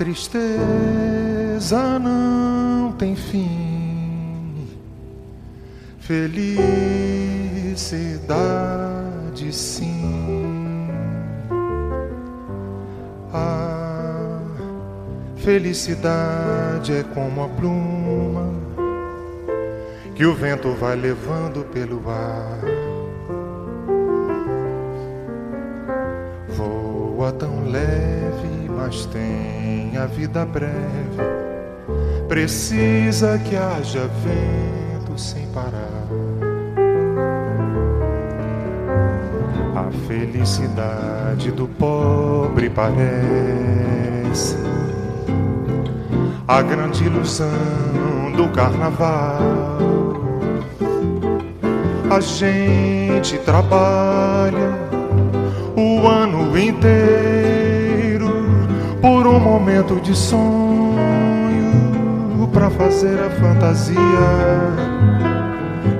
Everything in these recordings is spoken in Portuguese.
tristeza não tem fim, felicidade sim. A felicidade é como a pluma que o vento vai levando pelo ar. Voa tão leve, mas tem a vida breve. Precisa que haja vento sem parar. A felicidade do pobre parece a grande ilusão do carnaval. A gente trabalha o ano inteiro momento de sonho para fazer a fantasia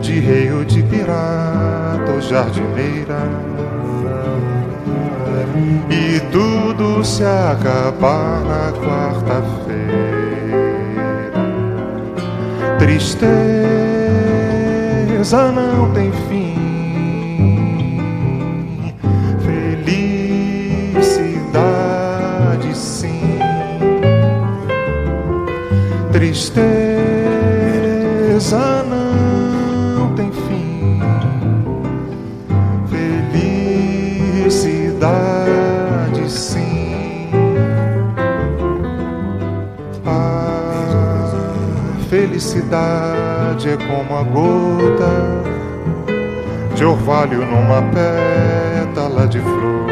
de rei ou de pirata ou jardineira. E tudo se acabar na quarta-feira. Tristeza não tem fim, Tristeza não tem fim, felicidade sim. A felicidade é como a gota de orvalho numa pétala de flor.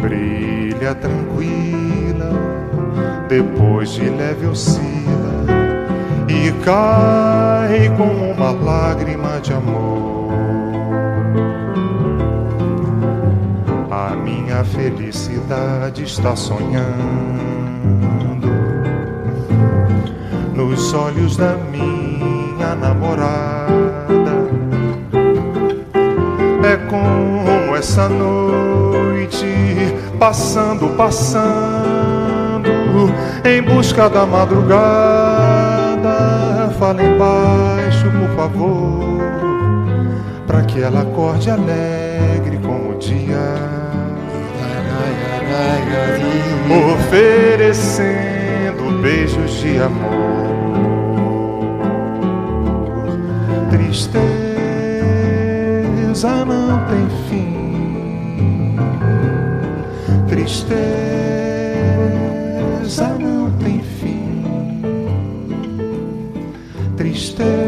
Brilha tranquila, depois de leve oscila cai como uma lágrima de amor. A minha felicidade está sonhando nos olhos da minha namorada. É como essa noite, passando, passando, em busca da madrugada. Falem baixo, por favor, para que ela acorde alegre como o dia. Oferecendo beijos de amor. Tristeza não tem fim. Tristeza não tem fim. Tristeza